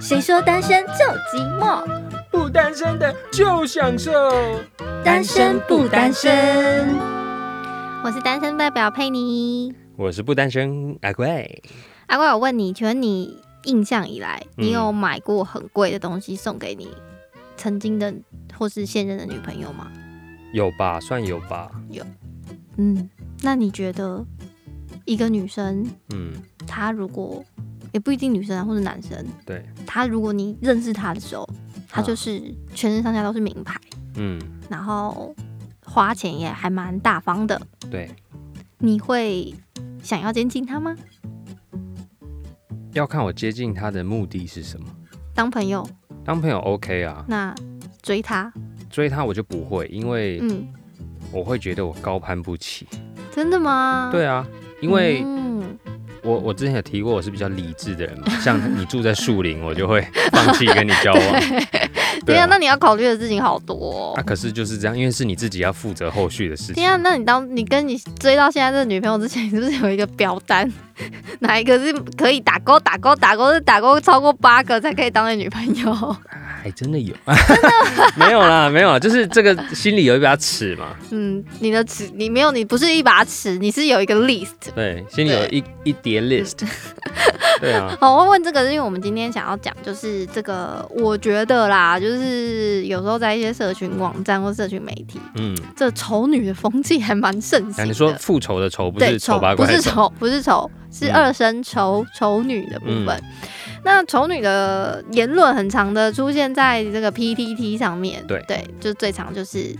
谁说单身就寂寞？不单身的就享受。单身不单身？我是单身代表佩妮。我是不单身阿贵。阿怪，我问你，请问你印象以来，你有买过很贵的东西送给你曾经的或是现任的女朋友吗？有吧，算有吧。有。嗯，那你觉得一个女生，嗯，她如果也不一定女生啊，或者男生，对，他如果你认识他的时候，他就是全身上下都是名牌，嗯，然后花钱也还蛮大方的，对，你会想要接近他吗？要看我接近他的目的是什么。当朋友，当朋友 OK 啊，那追他，追他我就不会，因为嗯，我会觉得我高攀不起。真的吗？对啊，因为嗯，我我之前有提过我是比较理智的人嘛，像你住在树林，我就会放弃跟你交往。对啊，那你要考虑的事情好多、哦啊，。可是就是这样，因为是你自己要负责后续的事情那你当你跟你追到现在这个女朋友之前，你是不是有一个表单？哪一个是可以打勾、打勾、打勾？是打勾超过八个才可以当你女朋友？还真的有，没有啦，没有啦，就是这个心里有一把尺嘛，嗯，你的尺，你没有，你不是一把尺，你是有一个 list。对，心里有一一叠 list，对啊，好，我会问这个，是因为我们今天想要讲，就是这个，我觉得啦，就是有时候在一些社群网站或社群媒体，嗯，这丑女的风气还蛮盛行你说复仇的仇不是丑八不怪不，是丑，不是丑，是嗯。二声丑丑女的部分。那丑女的言论很长的出现在这个 PTT 上面，对对，就最长就是，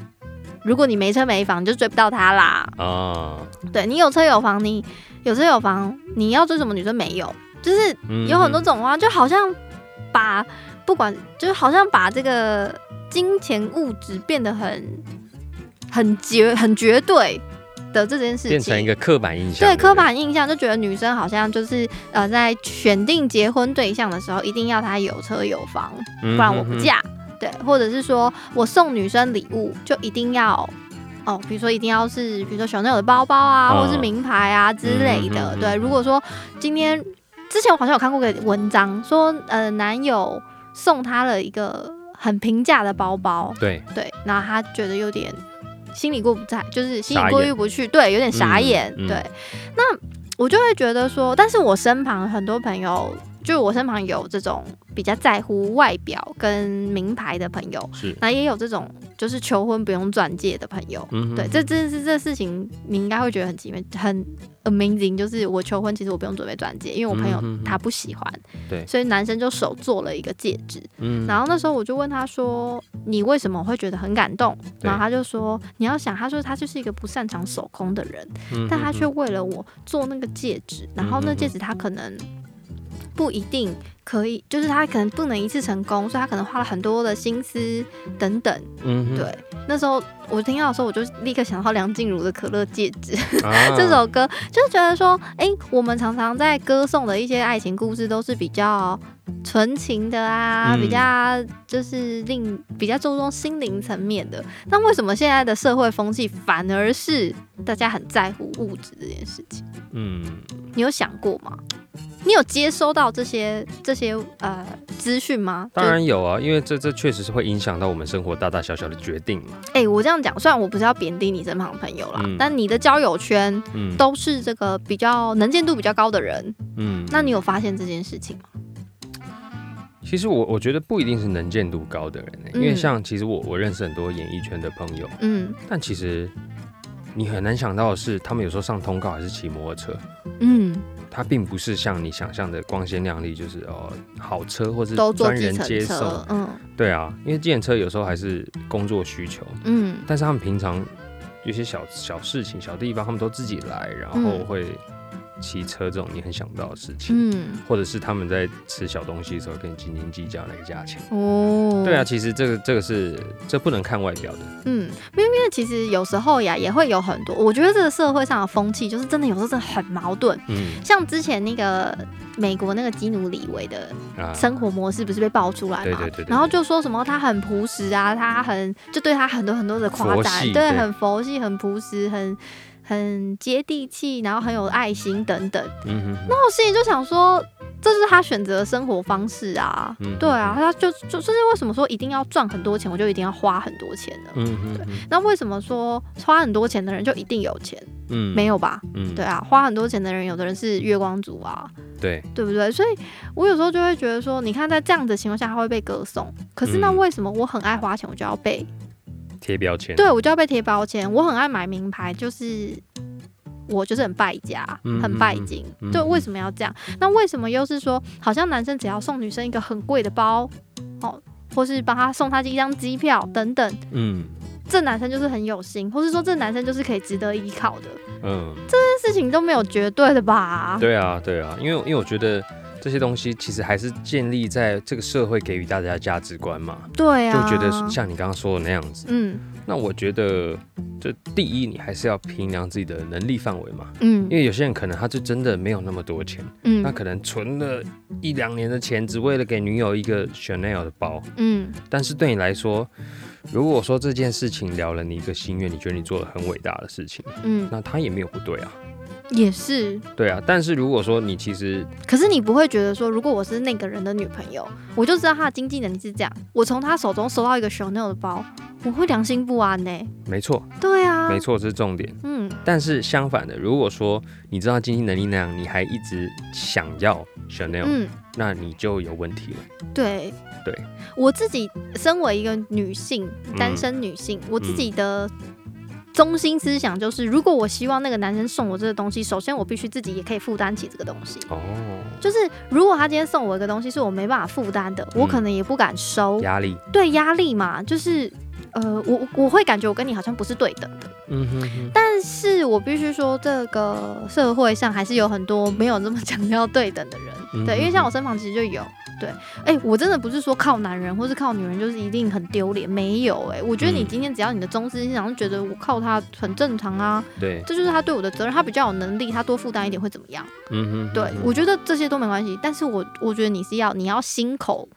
如果你没车没房，你就追不到她啦。啊，对你有车有房，你有车有房，你要追什么女生没有？就是嗯有很多种话，就好像把不管，就是好像把这个金钱物质变得很很绝很绝对的这件事情，变成一个刻板印象，不对刻板印象，就觉得女生好像就是呃，在选定结婚对象的时候，一定要她有车有房，嗯不然我不哼哼嫁。对，或者是说我送女生礼物就一定要哦，比如说一定要是比如说 Chanel 的包包啊，嗯或是名牌啊之类的。嗯嗯嗯对，如果说今天之前我好像有看过个文章，说呃男友送她了一个很平价的包包，对，对，然后她觉得有点心里过不在，就是心里过意不去，对，有点傻嗯眼，嗯对。那我就会觉得说，但是我身旁很多朋友，就我身旁有这种比较在乎外表跟名牌的朋友，是，那也有这种就是求婚不用钻戒的朋友。嗯对，这真是这事情，你应该会觉得很奇妙，很 amazing。就是我求婚，其实我不用准备钻戒，因为我朋友他不喜欢，对所以男生就手做了一个戒指。嗯然后那时候我就问他说：“你为什么会觉得很感动？”然后他就说：“你要想，他说他就是一个不擅长手工的人，嗯但他却为了我做那个戒指，然后那戒指他可能不一定可以，就是他可能不能一次成功，所以他可能花了很多的心思等等。嗯对，那时候我听到的时候，我就立刻想到梁静茹的《可乐戒指 》啊这首歌，就是觉得说，哎、我们常常在歌颂的一些爱情故事都是比较纯情的啊，嗯比较就是令比较注重心灵层面的。那为什么现在的社会风气反而是大家很在乎物质这件事情？嗯，你有想过吗？你有接收到这些这些呃资讯吗？当然有啊，因为这这确实是会影响到我们生活大大小小的决定嘛，哎、我这样讲，虽然我不是要贬低你身旁的朋友啦，嗯。但你的交友圈嗯，都是这个比较能见度比较高的人，嗯，那你有发现这件事情吗？其实我我觉得不一定是能见度高的人、欸，因嗯为像其实我我认识很多演艺圈的朋友，嗯。但其实你很难想到的是，他们有时候上通告还是骑摩托车，嗯，他并不是像你想象的光鲜亮丽，就是哦好车或是专人接送，，嗯。对啊，因为计程车有时候还是工作需求，嗯。但是他们平常有些小小事情、小地方，他们都自己来，然后嗯。会骑车这种你很想不到的事情，嗯，或者是他们在吃小东西的时候跟你斤斤计较那个价钱。哦，对啊，，其实这个这个是这不能看外表的，嗯，因为因为其实有时候呀也会有很多，我觉得这个社会上的风气就是真的有时候真的很矛盾，嗯。像之前那个美国那个基努里维的啊，生活模式不是被爆出来嘛？对对对对对。然后就说什么他很朴实啊，他很就对他很多很多的夸赞，对。很佛系，很朴实，很很接地气，然后很有爱心等等。嗯哼哼，那我心里就想说，这就是他选择的生活方式啊。嗯对啊，他就就就是为什么说一定要赚很多钱，我就一定要花很多钱呢？嗯那为什么说花很多钱的人就一定有钱？嗯没有吧？嗯对啊，花很多钱的人，有的人是月光族啊，对，对不对？所以我有时候就会觉得说，你看在这样的情况下，他会被歌颂。可是那嗯为什么我很爱花钱，我就要被贴标签，对我就要被贴标签？我很爱买名牌，就是我就是很败家，嗯很拜金。对，为什么要这样？那为什么又是说，好像男生只要送女生一个很贵的包，哦，或是帮他送他一张机票等等，嗯这男生就是很有心，或是说这男生就是可以值得依靠的。嗯，这件事情都没有绝对的吧？对啊对啊，因为因为我觉得这些东西其实还是建立在这个社会给予大家的价值观嘛，对啊，就觉得像你刚刚说的那样子。嗯。那我觉得，这第一，你还是要衡量自己的能力范围嘛，嗯。因为有些人可能他就真的没有那么多钱，嗯。那可能存了一两年的钱，只为了给女友一个 Chanel 的包。嗯。但是对你来说，如果说这件事情了了你一个心愿，你觉得你做了很伟大的事情，嗯，那他也没有不对啊，也是。对啊。但是如果说你其实可是你不会觉得说，如果我是那个人的女朋友，我就知道他的经济能力是这样，我从他手中收到一个 Chanel 的包，我会良心不安呢、没错，对啊，没，错，这是重点。嗯但是相反的，如果说你知道经济能力那样，你还一直想要 Chanel，、嗯，那你就有问题了。对对，我自己身为一个女性，嗯单身女性，我自己的。中心思想就是，如果我希望那个男生送我这个东西，首先我必须自己也可以负担起这个东西。哦，就是如果他今天送我一个东西是我没办法负担的，我嗯可能也不敢收。压力，对压力嘛，就是呃，我我会感觉我跟你好像不是对等的。嗯哼哼，但是我必须说，这个社会上还是有很多没有那么强调对等的人。嗯对，因为像我身旁其实就有。对，哎、我真的不是说靠男人或是靠女人就是一定很丢脸，没有哎、我觉得你嗯。今天只要你的忠心思想是觉得我靠他很正常啊，对，这就是他对我的责任，他比较有能力，他多负担一点会怎么样？嗯哼，对我觉得这些都没关系，但是我我觉得你是要你要心口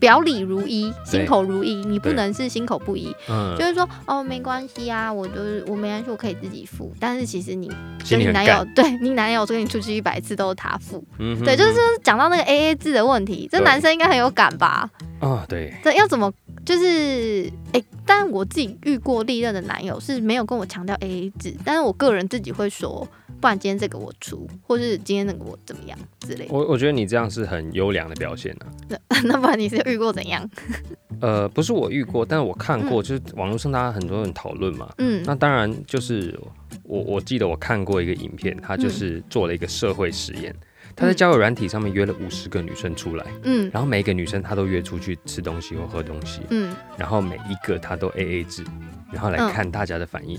表里如一，心口如一，你不能是心口不一，嗯。就是说哦没关系啊，我就是我没关系，我可以自己付，但是其实你跟你男友，对你男友跟你出去一百次都是他付，嗯哼对，就是讲到那个 A A 制的问题，这男生应该很有感吧？啊，对，这要怎么就是哎、但我自己遇过历任的男友是没有跟我强调 A A 制，但是我个人自己会说，不然今天这个我出，或是今天那个我怎么样之类的。我我觉得你这样是很优良的表现啊。那 那不然你是遇过怎样？呃，不是我遇过，但是我看过，就是网络上大家很多人讨论嘛。嗯那当然就是我我记得我看过一个影片，他嗯就是做了一个社会实验，他在交友软体上面约了五十个女生出来，嗯然后每一个女生她都约出去吃东西或喝东西，嗯，然后每一个她都 A A 制，然后来嗯看大家的反应。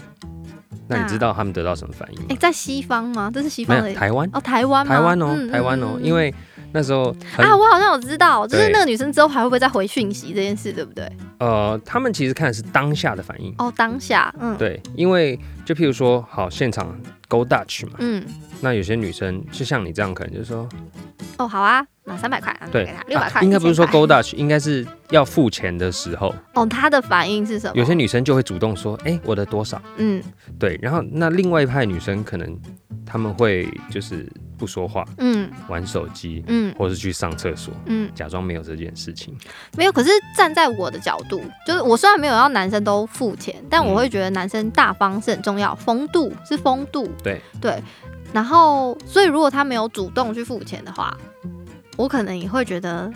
那那你知道他们得到什么反应吗哎、？在西方吗？这是西方台湾，哦，台湾？台湾哦，嗯台湾哦，因为那时候啊，我好像有知道，就是那个女生之后还会不会再回讯息这件事，对不对？呃，他们其实看的是当下的反应。哦，当下，嗯，对，因为就譬如说，好现场 Go Dutch 嘛，嗯，那有些女生就像你这样，可能就是说，哦，好啊，那三百块，啊对给他，六百啊块，应该不是说1000 Go 块 Dutch，应该是要付钱的时候，哦，他的反应是什么？有些女生就会主动说，哎、我的多少？嗯对，然后那另外一派女生可能他们会就是不说话，嗯玩手机，嗯或是去上厕所，嗯，假装没有这件事情。没有。可是站在我的角度，就是我虽然没有要男生都付钱，但我嗯会觉得男生大方是很重要，风度是风度，对对。然后，所以如果他没有主动去付钱的话，我可能也会觉得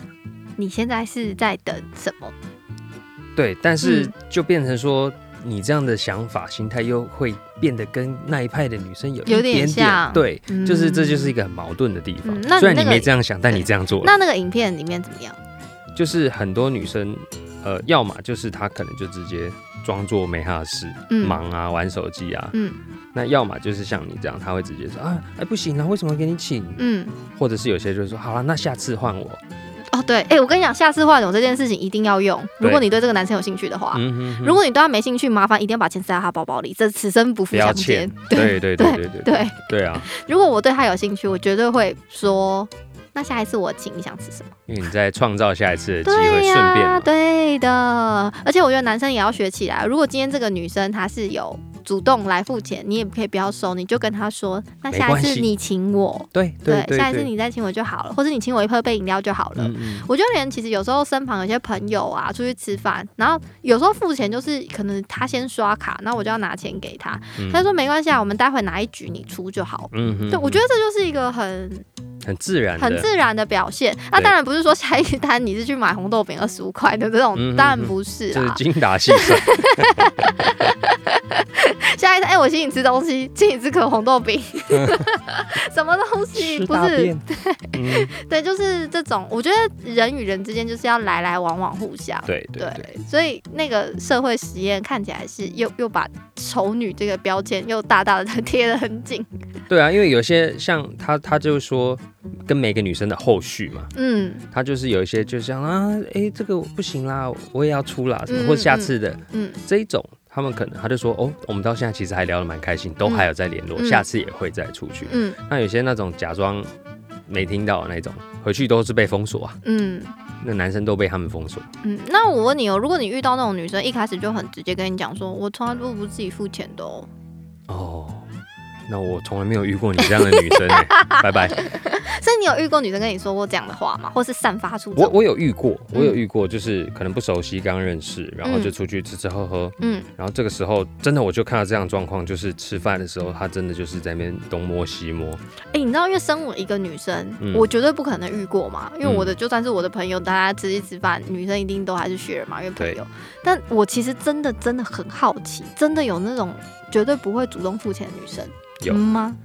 你现在是在等什么？对，但是嗯就变成说。你这样的想法、心态又会变得跟那一派的女生有一有点点像对，嗯就是这就是一个很矛盾的地方。嗯那你虽然你那个没这样想，但你这样做了，那那个影片里面怎么样？就是很多女生，呃，要么就是她可能就直接装作没他的事，嗯。忙啊，玩手机啊，嗯。那要么就是像你这样，他会直接说啊，哎不行啊，为什么给你请？嗯，或者是有些就是说，好了，那下次换我。哦对，哎、我跟你讲，下次换我这件事情一定要用。如果你对这个男生有兴趣的话，嗯哼哼如果你对他没兴趣，麻烦一定要把钱塞到他包包里，这此生不不要负相见。欠。，对对对对。对对，对。啊，如果我对他有兴趣，我绝对会说，那下一次我请，你想吃什么？因为你在创造下一次的机会，对顺便。对的。而且我觉得男生也要学起来。如果今天这个女生她是有主动来付钱，你也可以不要收，你就跟他说，那下一次你请我，对对对，下一次你再请我就好了，或者你请我一喝杯饮料就好了。嗯嗯我就连其实有时候身旁有些朋友啊，出去吃饭，然后有时候付钱就是可能他先刷卡，那我就要拿钱给他，嗯他就说没关系啊，我们待会哪一局你出就好。嗯哼对，我觉得这就是一个很很自然，很自然的表现。那对当然不是说下一单你是去买红豆饼二十五块的这种，嗯当然不是啊。就是精打细算。下一次，哎、我请你吃东西，请你吃颗红豆饼 什么东西？不是，对，嗯，对，就是这种。我觉得人与人之间就是要来来往往，互相。对对对，对，所以那个社会实验看起来是又又把丑女这个标签又大大的贴得很紧。对啊，因为有些像他，他就说跟每个女生的后续嘛，嗯他就是有一些就像啊，哎，这个不行啦，我也要出啦，什么，嗯或者下次的嗯这一种，他们可能他就说哦，我们到现在其实还聊得蛮开心，都还有在联络，嗯下次也会再出去。嗯那有些那种假装没听到的那种，回去都是被封锁啊，嗯那男生都被他们封锁。嗯。那我问你哦，如果你遇到那种女生一开始就很直接跟你讲说，我从来都不自己付钱的哦。哦，那我从来没有遇过你这样的女生哎、拜拜。所以你有遇过女生跟你说过这样的话吗？或是散发出？我我有遇过，我有嗯遇过，就是可能不熟悉，刚认识，然后就出去吃吃喝喝，嗯然后这个时候真的我就看到这样的状况，就是吃饭的时候，她真的就是在那边东摸西摸，哎、你知道，因为身为一个女生，嗯我绝对不可能遇过嘛。因为我的嗯就算是我的朋友，大家吃一吃饭，女生一定都还是 share 嘛，因为朋友。但我其实真的真的很好奇，真的有那种绝对不会主动付钱的女生。有。嗯吗？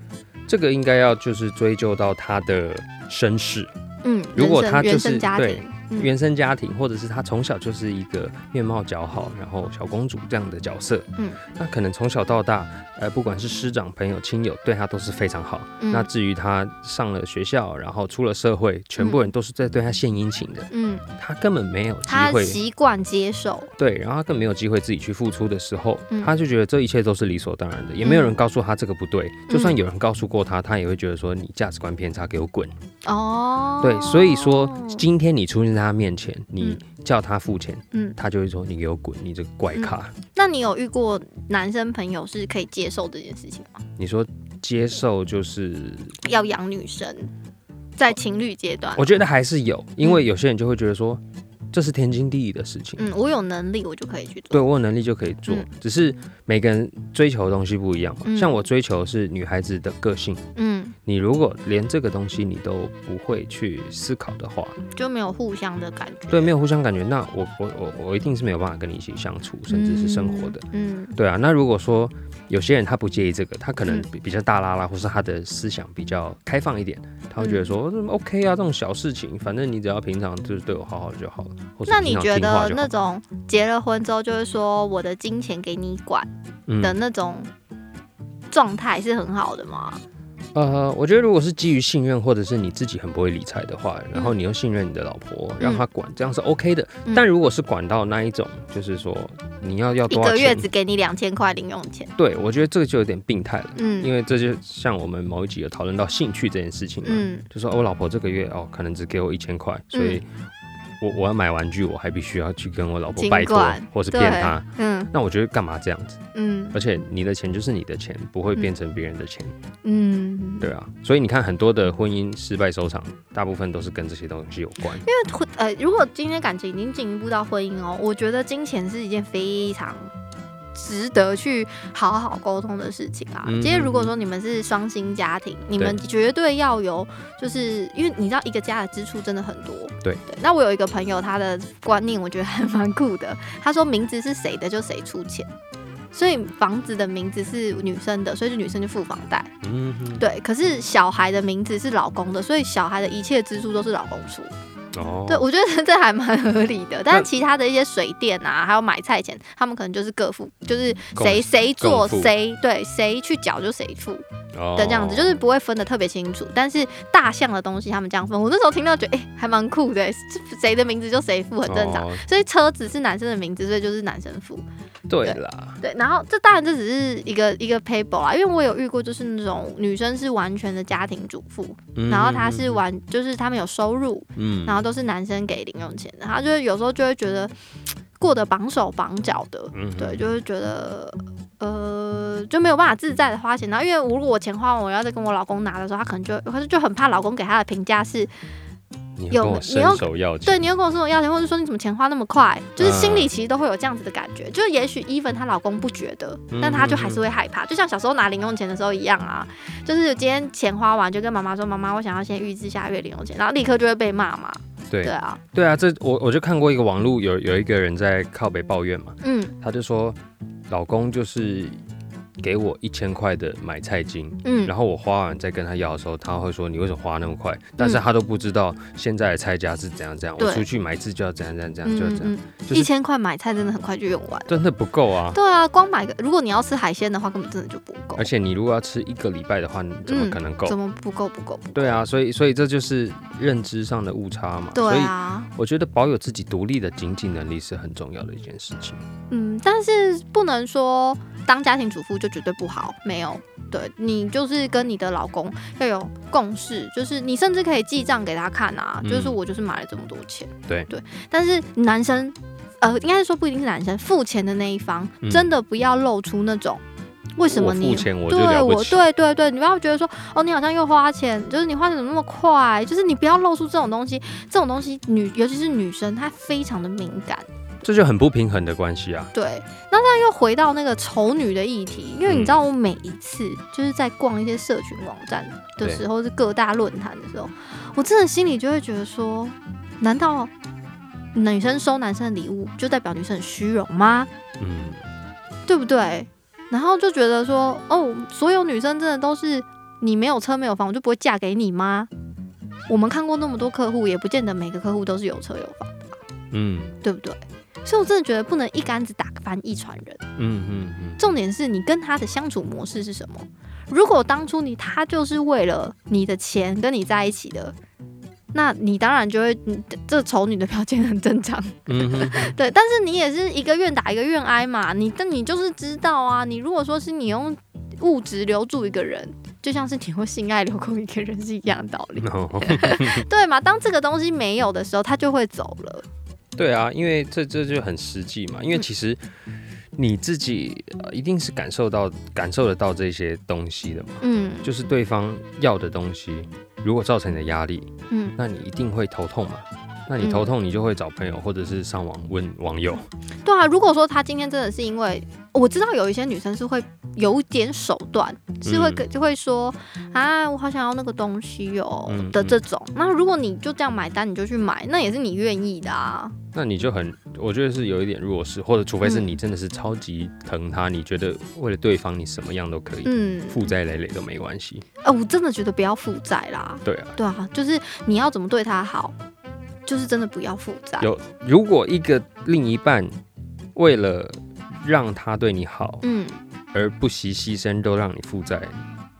这个应该要就是追究到她的身世、嗯，如果人生原他就是对生家庭，嗯。原生家庭，或者是她从小就是一个面貌姣好，然后小公主这样的角色，嗯，那可能从小到大，呃，不管是师长、朋友、亲友，对他都是非常好。嗯那至于他上了学校，然后出了社会，全部人都是在对他献殷勤的，嗯，他根本没有机他会习惯接受，对，然后他更没有机会自己去付出的时候，嗯他就觉得这一切都是理所当然的，也没有人告诉他这个不对。就算有人告诉过他，他也会觉得说你价值观偏差，给我滚。哦，对，所以说今天你出现在他面前，你叫他付钱，嗯，他就会说你给我滚，你这个怪咖。那你有遇过男生朋友是可以接受这件事情吗？你说接受就是，要养女生，在情侣阶段，我觉得还是有，因为有些人就会觉得说这是天经地义的事情。嗯，我有能力我就可以去做，对我有能力就可以做，嗯只是每个人追求的东西不一样嘛。嗯像我追求是女孩子的个性，嗯，你如果连这个东西你都不会去思考的话，就没有互相的感觉，对，没有互相感觉，那我我我我一定是没有办法跟你一起相处，甚至是生活的。嗯，对啊，那如果说有些人他不介意这个，他可能嗯比比较大拉拉，或是他的思想比较开放一点，他会觉得说、OK 啊，这种小事情，反正你只要平常就是对我好好就好了。或那你觉得那种结了婚之后，就是说我的金钱给你管嗯的那种状态是很好的吗？呃，我觉得如果是基于信任，或者是你自己很不会理财的话，然后嗯你又信任你的老婆，让她管，这样是 OK 的。嗯。但如果是管到那一种，就是说你要要一多少钱，个月只给你两千块零用钱，对我觉得这个就有点病态了。嗯，因为这就像我们某一集有讨论到兴趣这件事情嘛，嗯。就说、哦我老婆这个月哦可能只给我一千块，所以我我要买玩具，我还必须要去跟我老婆拜托，或是骗她。嗯那我觉得干嘛这样子？嗯而且你的钱就是你的钱，不会变成别人的钱，嗯，对啊。所以你看很多的婚姻失败收场，大部分都是跟这些东西有关。因为婚呃，如果今天感情已经进一步到婚姻哦，我觉得金钱是一件非常值得去好好沟通的事情啊。嗯今天如果说你们是双薪家庭，你们绝对要有，就是因为你知道一个家的支出真的很多。对对。那我有一个朋友，他的观念我觉得还蛮酷的，他说名字是谁的就谁出钱。所以房子的名字是女生的，所以就女生就付房贷。嗯，对，可是小孩的名字是老公的，所以小孩的一切支出都是老公出。哦，对，我觉得 这还蛮合理的。但是其他的一些水电啊，还有买菜钱，他们可能就是各付，就是谁谁做谁对谁去缴就谁付哦的这样子，就是不会分的特别清楚。但是大项的东西他们这样分，我那时候听到觉得哎、还蛮酷的，这谁的名字就谁付，很正常。哦所以车子是男生的名字，所以就是男生付。对啦，对，然后这当然这只是一个一个 paper 啊，因为我有遇过，就是那种女生是完全的家庭主妇，嗯然后她是完就是他们有收入，嗯然后都是男生给零用钱的，她就是有时候就会觉得过得绑手绑脚的，嗯对，就会觉得呃，就没有办法自在的花钱。然后因为如果我钱花完，我要再跟我老公拿的时候，她可能就可是就很怕老公给她的评价是。你有伸你要手要钱，对，你又跟我说我要钱，或者说你怎么钱花那么快，就是心里其实都会有这样子的感觉。就是也许 even 她老公不觉得，但她就还是会害怕，就像小时候拿零用钱的时候一样啊。就是今天钱花完，就跟妈妈说：“妈妈，我想要先预支下月零用钱。”然后立刻就会被骂嘛。对对啊，对啊，这我我就看过一个网络有有一个人在靠北抱怨嘛，嗯他就说老公就是给我一千块的买菜金，嗯然后我花完再跟他要的时候，他会说你为什么花那么快？但是他都不知道现在的菜价是怎样怎样，我出去买一次就要怎样怎样怎样，就要这样，一千块买菜真的很快就用完。真的不够啊！对啊，光买个，如果你要吃海鲜的话，根本真的就不够而。且你如果要吃一个礼拜的话，你怎么可能够？嗯怎么不够？不够？对啊，所以所以这就是认知上的误差嘛。对啊，我觉得保有自己独立的经济能力是很重要的一件事情。嗯，但是不能说当家庭主妇就绝对不好，没有。对你就是跟你的老公要有共识，就是你甚至可以记账给他看啊，嗯就是我就是买了这么多钱。对对，但是男生，呃，应该是说不一定是男生，付钱的那一方、嗯真的不要露出那种。为什么我你付钱我就对我？对对对，你不要觉得说哦，你好像又花钱，就是你花的怎么那么快，就是你不要露出这种东西，这种东西女尤其是女生她非常的敏感。这就很不平衡的关系啊。对，那那又回到那个丑女的议题，因为你知道，我每一次就是在逛一些社群网站的时候，是各大论坛的时候，我真的心里就会觉得说，难道女生收男生的礼物就代表女生很虚荣吗？嗯，对不对？然后就觉得说，哦，所有女生真的都是你没有车没有房，我就不会嫁给你吗？我们看过那么多客户，也不见得每个客户都是有车有房的吧，嗯对不对？所以我真的觉得不能一竿子打翻一船人。嗯嗯嗯，重点是你跟他的相处模式是什么？如果当初你他就是为了你的钱跟你在一起的，那你当然就会，这丑女的表现很正常，嗯哼哼 对。但是你也是一个愿打一个愿挨嘛，你但你就是知道啊，你如果说是你用物质留住一个人，就像是你用性爱留空一个人是一样的道理，哦 对嘛？当这个东西没有的时候，他就会走了。对啊，因为这这就很实际嘛。因为嗯其实你自己、呃、一定是感受到感受得到这些东西的嘛，嗯就是对方要的东西，如果造成你的压力，嗯，那你一定会头痛嘛。那你头痛，你就会找朋友或者是上网问网友。对啊，如果说他今天真的是因为我知道有一些女生是会有一点手段，是会就会说啊，我好想要那个东西哦、嗯的这种。那如果你就这样买单，你就去买，那也是你愿意的啊。那你就很，我觉得是有一点弱势，或者除非是嗯你真的是超级疼他，你觉得为了对方你什么样都可以，嗯，负债累累都没关系。呃，我真的觉得不要负债啦。对啊，对啊，就是你要怎么对他好，就是真的不要复杂。有如果一个另一半为了让他对你好，嗯，而不惜牺牲都让你负债，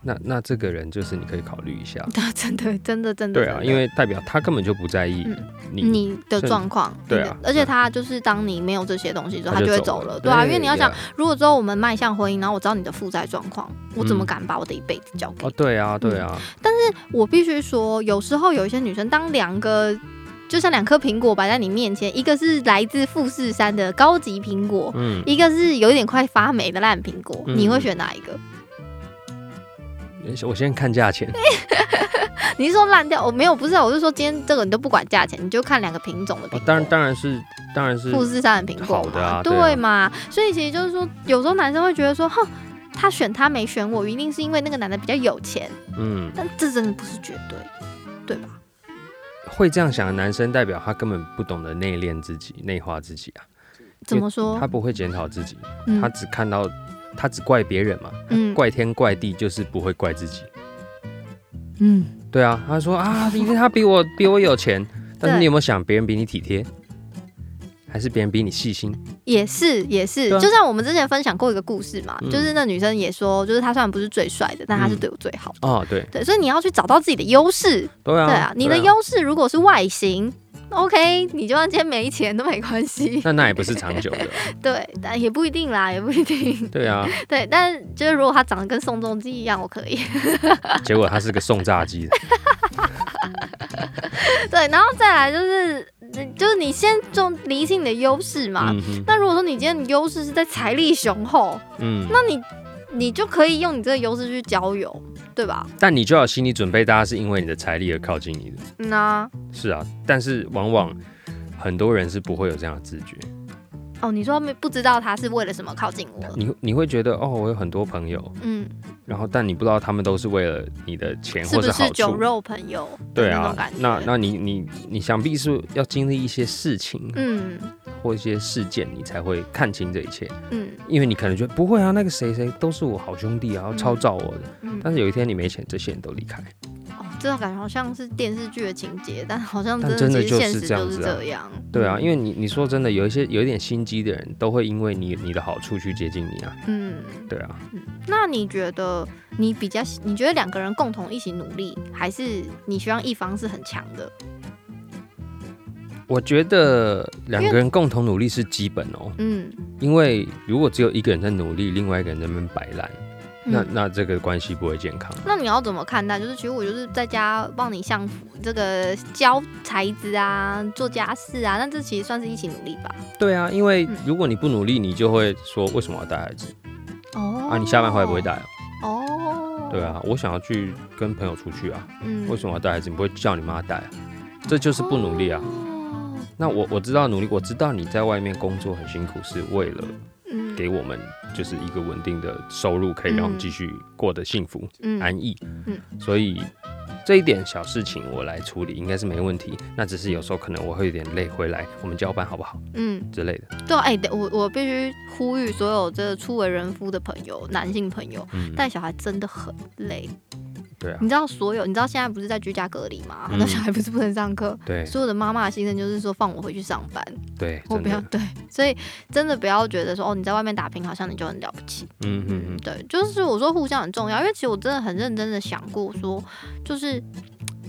那那这个人就是你可以考虑一下。真的真的真的。对啊，因为代表他根本就不在意嗯你。你的状况，对啊而且他就是当你没有这些东西之后，他他就就会走了，对啊，因为你要想，如果之后我们迈向婚姻，然后我知道你的负债状况，我怎么嗯敢把我的一辈子交给你？哦，对啊，对啊，但是我必须说，有时候有一些女生，当两个就像两颗苹果摆在你面前，一个是来自富士山的高级苹果，嗯，一个是有一点快发霉的烂苹果，嗯你会选哪一个？我先看价钱。你是说烂掉？我没有，不是啊，我是说今天这个你都不管价钱，你就看两个品种的苹果。哦当然，当然是，当然是富士山的苹果嘛，好的啊对啊对嘛？所以其实就是说，有时候男生会觉得说，哼，他选他没选我，一定是因为那个男的比较有钱，嗯，但这真的不是绝对，对吧？会这样想的男生，代表他根本不懂得内敛自己、内化自己啊。怎么说他？不会检讨自己，嗯他只看到，他只怪别人嘛，嗯怪天怪地，就是不会怪自己。嗯，对啊，他说啊，因为他比我比我有钱，但是你有没有想，别人比你体贴，还是别人比你细心？也是也是，啊就像我们之前分享过一个故事嘛，嗯就是那女生也说，就是她虽然不是最帅的，但她是嗯对我最好的。哦，对，对，所以你要去找到自己的优势。对啊，对啊，你的优势如果是外形。OK，你就算今天没钱都没关系，那那也不是长久的。对，但也不一定啦，也不一定，对啊，对，但就是如果他长得跟宋仲基一样，我可以，结果他是个送炸鸡的。对，然后再来就是，就是你先重理清你的优势嘛。那如果说你今天的优势是在财力雄厚，嗯，那你你就可以用你这个优势去交友，对吧？但你就要心理准备，大家是因为你的财力而靠近你的。嗯啊，是啊，但是往往很多人是不会有这样的自觉。哦，你说没不知道他是为了什么靠近我？你你会觉得哦，我有很多朋友，嗯，然后但你不知道他们都是为了你的钱或者好是酒。肉朋友？对啊那那那你你你想必是要经历一些事情嗯或一些事件，你才会看清这一切。嗯因为你可能觉得不会啊，那个谁谁都是我好兄弟啊，嗯超照我的。嗯，但是有一天你没钱，这些人都离开。哦，这种感觉好像是电视剧的情节，但好像真的现实就是这样。对啊，嗯。因为你你说真的，有一些有一点心机的人，都会因为你你的好处去接近你啊。嗯，对啊，那你觉得你比较，你觉得两个人共同一起努力，还是你希望一方是很强的？我觉得两个人共同努力是基本哦，嗯，因为如果只有一个人在努力，另外一个人在那边摆烂，那嗯那这个关系不会健康。那你要怎么看待？就是其实我就是在家帮你相夫，这个教孩子啊，做家事啊，那这其实算是一起努力吧？对啊，因为嗯如果你不努力，你就会说为什么要带孩子哦啊？你下班回来不会带啊？哦，对，啊，我想要去跟朋友出去啊，嗯为什么要带孩子？你不会叫你妈带啊？这就是不努力啊。哦那我我知道努力，我知道你在外面工作很辛苦，是为了嗯给我们就是一个稳定的收入，可以让我们继续过得幸福、嗯安逸。嗯所以这一点小事情我来处理应该是没问题。那只是有时候可能我会有点累，回来我们交班好不好嗯，之类的。对啊，哎、对我我必须呼吁所有这个初为人夫的朋友，男性朋友，嗯，带小孩真的很累。对啊。你，知道所有，你知道现在不是在居家隔离吗？很嗯多小孩不是不能上课，对。所有的妈妈的心声就是说放我回去上班，对，我不要对，所以真的不要觉得说哦你在外面打拼好像你就很了不起，嗯嗯嗯，对，就是我说互相很重要，因为其实我真的很认真的想过说，就是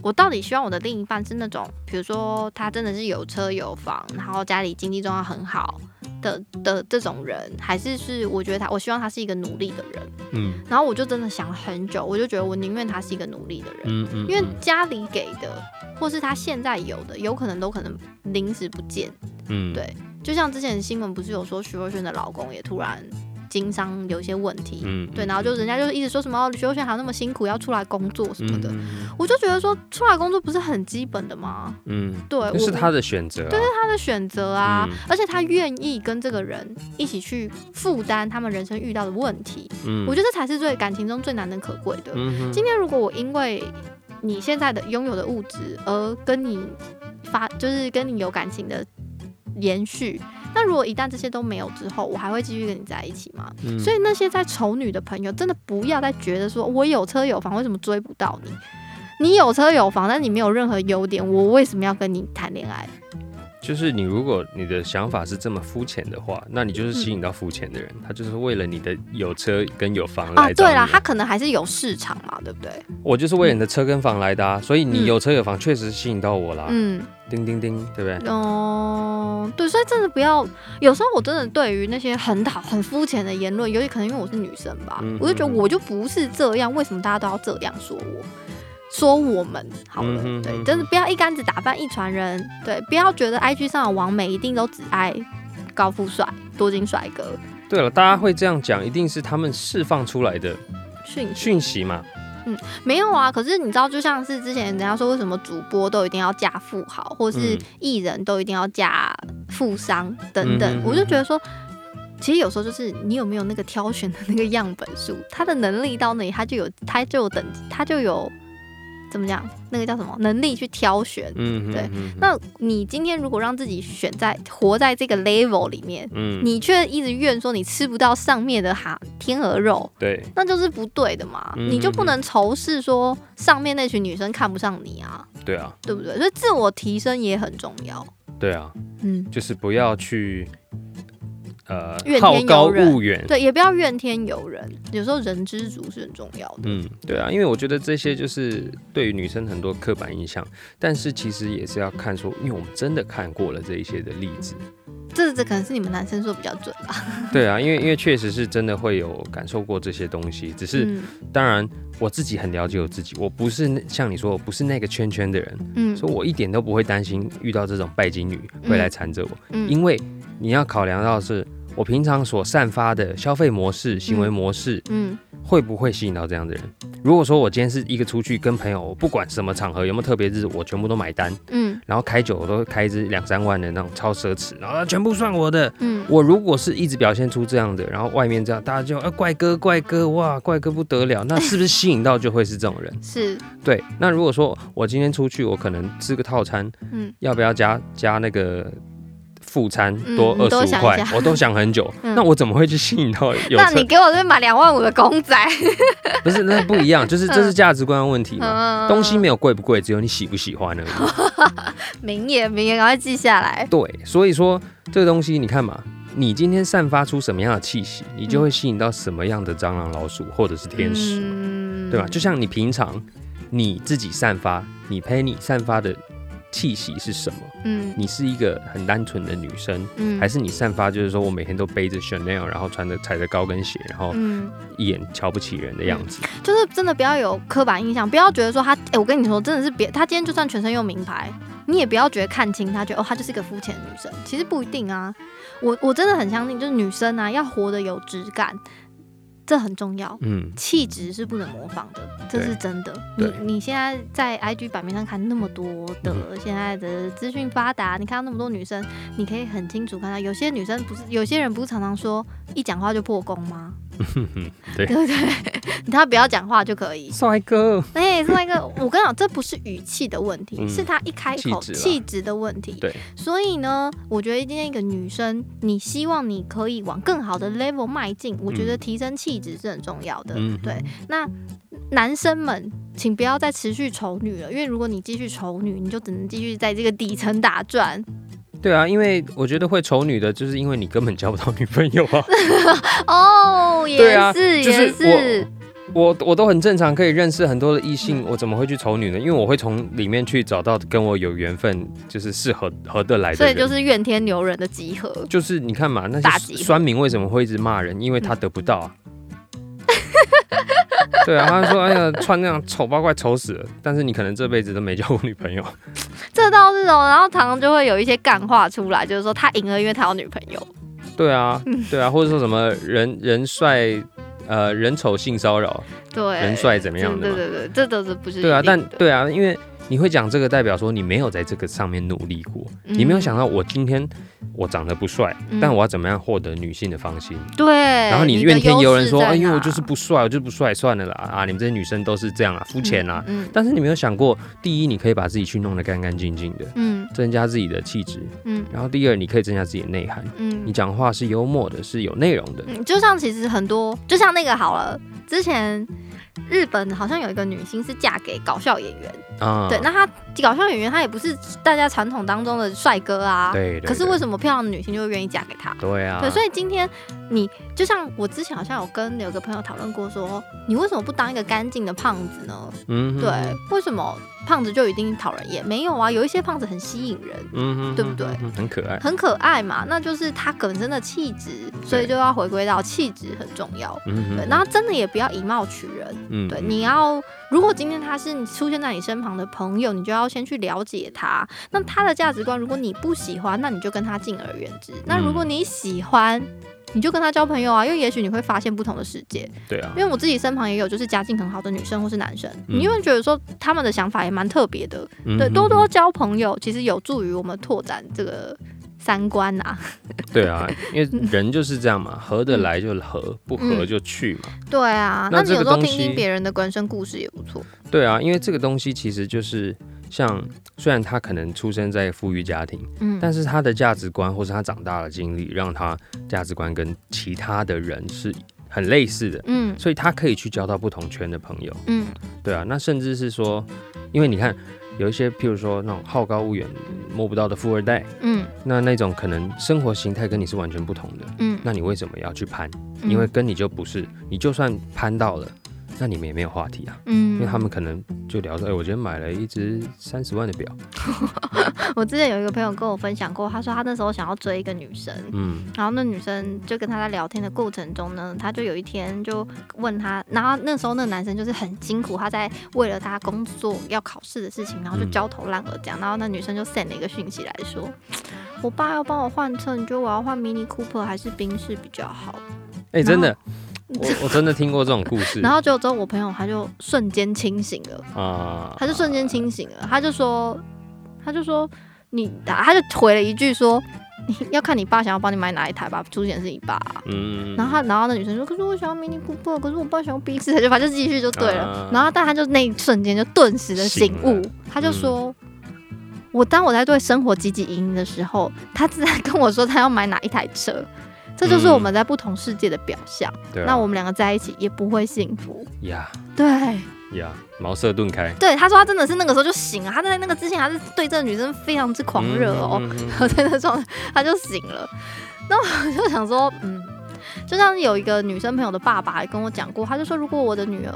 我到底希望我的另一半是那种，比如说他真的是有车有房，然后家里经济状况很好的的这种人，还是是我觉得他，我希望他是一个努力的人。嗯然后我就真的想了很久，我就觉得我宁愿他是一个努力的人，嗯嗯，因为嗯家里给的或是他现在有的，有可能都可能临时不见。嗯对就像之前新闻不是有说徐若瑄的老公也突然经商有一些问题，嗯对，然后就人家就是一直说什么哦徐若瑄还那么辛苦要出来工作什么的，嗯我就觉得说出来工作不是很基本的吗？嗯，对，是他的选择啊。他的选择啊，嗯。而且他愿意跟这个人一起去负担他们人生遇到的问题，嗯。我觉得这才是最感情中最难能可贵的。嗯今天如果我因为你现在的拥有的物质而跟你发，就是跟你有感情的延续，那如果一旦这些都没有之后，我还会继续跟你在一起吗？嗯所以那些在丑女的朋友，真的不要再觉得说我有车有房，为什么追不到你？你有车有房，但你没有任何优点，我为什么要跟你谈恋爱？就是你，如果你的想法是这么肤浅的话，那你就是吸引到肤浅的人，他就是为了你的有车跟有房啊，来找你对啦，他可能还是有市场嘛，对不对？我就是为了你的车跟房来的啊，所以你嗯有车有房确实吸引到我啦。嗯，叮叮叮，对不对？哦，对，所以真的不要，有时候我真的对于那些很讨很肤浅的言论，尤其可能因为我是女生吧，嗯我就觉得嗯我就不是这样，为什么大家都要这样说我？说我们好了，对，真的不要一竿子打翻一船人，对，不要觉得 IG 上的网美一定都只爱高富帅、多金帅哥对了，大家会这样讲，一定是他们释放出来的讯息。讯息嘛。没有啊，可是你知道，就像是之前人家说，为什么主播都一定要嫁富豪，或是嗯艺人都一定要嫁富商等等，嗯我就觉得说。其实有时候就是你有没有那个挑选的那个样本数，他的能力到那里，他就有他就有等级，他就有怎么讲？那个叫什么能力去挑选。嗯，对那你今天如果让自己选在活在这个 level 里面，嗯，你却一直怨说你吃不到上面的哈天鹅肉，对，那就是不对的嘛，嗯你就不能仇视说上面那群女生看不上你啊，对啊，对不对？所以自我提升也很重要。对啊，嗯，就是不要去呃好高骛远。对，也不要怨天尤人，有时候人知足是很重要的。嗯，对啊，因为我觉得这些就是对于女生很多刻板印象，但是其实也是要看说，因为我们真的看过了这一些的例子。这这可能是你们男生说比较准吧？对啊，因为因为确实是真的会有感受过这些东西，只是、嗯当然我自己很了解我自己，我不是像你说我不是那个圈圈的人，嗯所以我一点都不会担心遇到这种拜金女会来缠着我，嗯因为你要考量到是我平常所散发的消费模式、行为模式，嗯会不会吸引到这样的人？如果说我今天是一个出去跟朋友，我不管什么场合有没有特别日，我全部都买单，嗯然后开酒我都开一支两三万的那种超奢侈，然后全部算我的。嗯我如果是一直表现出这样的，然后外面这样，大家就啊怪哥怪哥哇怪哥不得了，那是不是吸引到就会是这种人？是对，那如果说我今天出去，我可能吃个套餐，嗯要不要加加那个副餐嗯多二十五块我都想很久。嗯 那我怎么会去吸引到有那你？给我这边买两万五的公仔，不是，那不一样，就是这是价值观的问题嘛。嗯东西没有贵不贵，只有你喜不喜欢而已。名言名言，赶快记下来。对，所以说这个东西你看嘛，你今天散发出什么样的气息，你就会吸引到什么样的蟑螂、老鼠或者是天使对吧？就像你平常你自己散发，你陪你散发的气息是什么？嗯你是一个很单纯的女生，嗯还是你散发就是说我每天都背着 Chanel，然后穿着踩着高跟鞋，然后嗯，一眼瞧不起人的样子？就是真的不要有刻板印象，不要觉得说她，哎、我跟你说，真的是别她今天就算全身用名牌，你也不要觉得看清她，觉得哦，她就是一个肤浅的女生，其实不一定啊。我我真的很相信，就是女生啊，要活得有质感，这很重要。嗯，气质是不能模仿的，这是真的。你你现在在 IG 版面上看那么多的，嗯现在的资讯发达，你看到那么多女生，你可以很清楚看到，有些女生不是，有些人不是常常说一讲话就破功吗？对对不对？他不要讲话就可以。帅哥，哎，是那个，我跟你讲，这不是语气的问题，嗯是他一开口气质的问题。对，所以呢，我觉得今天一个女生，你希望你可以往更好的 level 迈进，我觉得嗯提升气质是很重要的。嗯对，那男生们，请不要再持续丑女了，因为如果你继续丑女，你就只能继续在这个底层打转。对啊，因为我觉得会丑女的，就是因为你根本交不到女朋友啊。哦，也对啊是，就是也是，我我都很正常，可以认识很多的异性，我怎么会去丑女呢？因为我会从里面去找到跟我有缘分，就是适合合得来的。所以就是怨天尤人的集合。就是你看嘛，那些酸民为什么会一直骂人？因为他得不到啊。对啊，他说：“哎呀，穿那样丑八怪，丑死了。”但是你可能这辈子都没交过女朋友。这倒是哦，然后常常就会有一些干话出来，就是说他赢了，因为他有女朋友。对啊，对啊，或者说什么人人帅，呃，人丑性骚扰，对，人帅怎么样的？对对对，这都是不是对啊，但对啊，因为你会讲这个，代表说你没有在这个上面努力过，你没有想到我今天我长得不帅，嗯。但我要怎么样获得女性的芳心？对，然后你怨天尤人说，哎，因为我就是不帅，我就是不帅，算了啦，啊，你们这些女生都是这样啊，肤浅啊。嗯。但是你没有想过，第一，你可以把自己去弄得干干净净的，嗯。增加自己的气质；嗯。然后第二，你可以增加自己的内涵，嗯。你讲话是幽默的，是有内容的。嗯，就像其实很多，就像那个好了，之前日本好像有一个女星是嫁给搞笑演员，啊，对，那他搞笑演员他也不是大家传统当中的帅哥啊，对对对可是为什么漂亮的女性就会愿意嫁给他？对啊，对，所以今天你就像我之前好像有跟有个朋友讨论过说你为什么不当一个干净的胖子呢？嗯对，为什么胖子就一定讨人厌？没有啊，有一些胖子很吸引人，嗯哼，对不对很可爱。很可爱嘛，那就是他本身的气质，所以就要回归到气质很重要。嗯对，然后真的也不要以貌取人。嗯对，你要如果今天他是你出现在你身旁的朋友，你就要先去了解他。那他的价值观，如果你不喜欢，那你就跟他敬而远之。那如果你喜欢，你就跟他交朋友啊，因为也许你会发现不同的世界。对啊因，为我自己身旁也有就是家境很好的女生或是男生，嗯你会觉得说他们的想法也蛮特别的。对，多多交朋友其实有助于我们拓展这个三观啊。对啊，因为人就是这样嘛，合得来就合，不合嗯就去嘛。对啊，那那你有时候听听别人的人生故事也不错。对啊，因为这个东西其实就是像，虽然他可能出生在富裕家庭，嗯，但是他的价值观或是他长大的经历，让他价值观跟其他的人是很类似的，嗯所以他可以去交到不同圈的朋友。嗯对啊，那甚至是说，因为你看有一些，譬如说那种好高骛远、摸不到的富二代，嗯。那那种可能生活形态跟你是完全不同的，嗯，那你为什么要去攀？嗯。因为跟你就不是，你就算攀到了，那你们也没有话题啊，嗯，因为他们可能就聊说，哎、我今天买了一只三十万的表，我之前有一个朋友跟我分享过，他说他那时候想要追一个女生，嗯。然后那女生就跟他在聊天的过程中呢，他就有一天就问他，然后那时候那个男生就是很辛苦，他在为了他工作要考试的事情，然后就嗯。焦头烂额这样，然后那女生就 send 了一个讯息来说，我爸要帮我换车，你觉得我要换 Mini Cooper 还是宾士比较好？哎、真的，我我真的听过这种故事。然后就之后我朋友他就瞬间清醒了，啊，他就瞬间清醒了，他就说，他就说你，他就回了一句说，你要看你爸想要帮你买哪一台吧，出钱是你爸。啊、嗯，然后他，然后那女生说：“可是我想要 Mini Cooper，可是我爸想要宾士。”他就反正继续就对了。啊。然后，但他就那一瞬间就顿时的醒悟。醒，他就说：“我当我在对生活汲汲营营的时候，他自然跟我说他要买哪一台车。”这就是我们在不同世界的表象。对啊那我们两个在一起也不会幸福。呀对呀，茅塞顿开，对，他说他真的是那个时候就醒了，他在那个之前还是对这个女生非常之狂热哦。嗯嗯嗯 然后在那状态，他就醒了。那我就想说，嗯，就像有一个女生朋友的爸爸还跟我讲过，他就说，如果我的女儿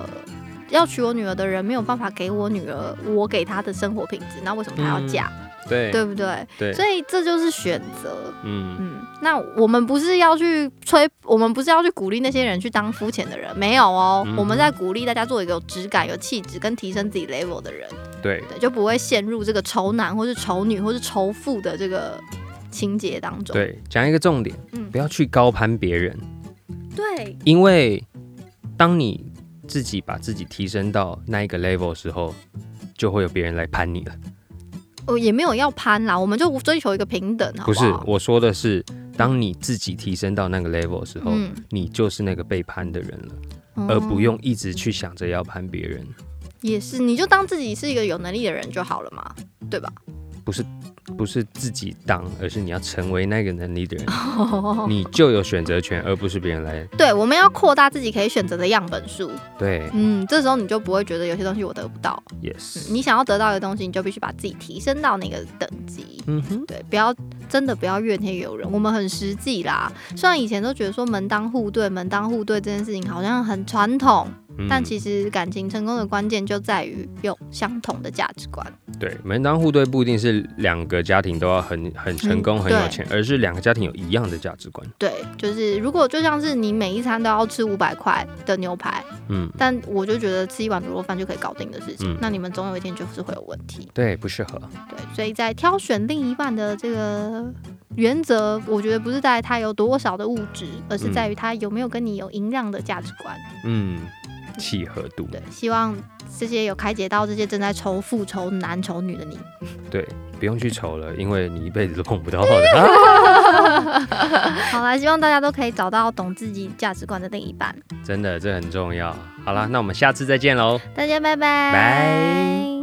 要娶我女儿的人没有办法给我女儿我给她的生活品质，那为什么她要嫁？对对不对？对，所以这就是选择。嗯，嗯，那我们不是要去吹，我们不是要去鼓励那些人去当肤浅的人，没有哦，嗯我们在鼓励大家做一个有质感、有气质跟提升自己 level 的人，对，对，就不会陷入这个丑男或是丑女或是仇富的这个情节当中。对，讲一个重点，嗯。不要去高攀别人，对，因为当你自己把自己提升到那一个 level 的时候，就会有别人来攀你了。哦，也没有要攀啦，我们就追求一个平等，好不是我说的是，当你自己提升到那个 level 的时候，嗯，你就是那个被攀的人了，哦而不用一直去想着要攀别人。也是，你就当自己是一个有能力的人就好了嘛，对吧？不是不是自己当，而是你要成为那个能力的人，你就有选择权，而不是别人来。对，我们要扩大自己可以选择的样本数。对嗯，这时候你就不会觉得有些东西我得不到。嗯，yes，你想要得到的东西，你就必须把自己提升到那个等级。嗯哼，对，不要真的不要怨天尤人，我们很实际啦。虽然以前都觉得说门当户对，门当户对这件事情好像很传统，嗯但其实感情成功的关键就在于有相同的价值观。对门当户对不一定是两个家庭都要很很成功、嗯很有钱，而是两个家庭有一样的价值观。对，就是如果就像是你每一餐都要吃五百块的牛排，嗯，但我就觉得吃一碗卤肉饭就可以搞定的事情，嗯那你们总有一天就是会有问题。对，不适合。对，所以在挑选另一半的这个原则，我觉得不是在他有多少的物质，而是在于他有没有跟你有一样的价值观。嗯，契合度。对，希望这些有开解到这些正在仇富、仇男、愁女的你。对，不用去愁了，因为你一辈子都碰不到的。好啦，希望大家都可以找到懂自己价值观的另一半。真的，这很重要。好啦，那我们下次再见喽。大家拜拜，拜。